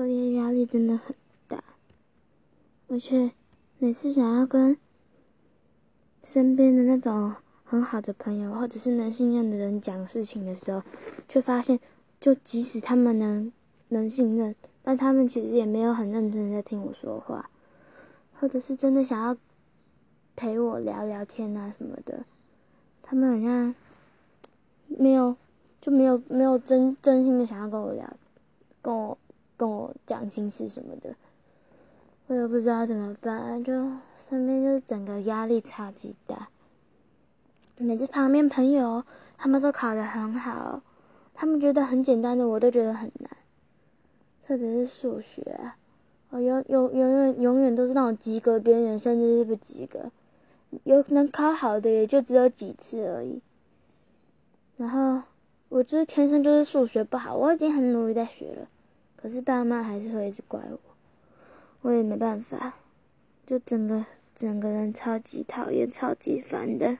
课业压力真的很大，而且每次想要跟身边的那种很好的朋友或者是能信任的人讲事情的时候，却发现，就即使他们能能信任，但他们其实也没有很认真在听我说话，或者是真的想要陪我聊聊天啊什么的，他们好像没有就没有没有真真心的想要跟我聊，跟我。跟我讲心事什么的，我也不知道怎么办，就身边就整个压力超级大。每次旁边朋友他们都考得很好，他们觉得很简单的，我都觉得很难。特别是数学，我永永永远永远都是那种及格边缘，甚至是不及格。有能考好的也就只有几次而已。然后我就是天生就是数学不好，我已经很努力在学了。可是爸妈还是会一直怪我，我也没办法，就整个整个人超级讨厌、超级烦的。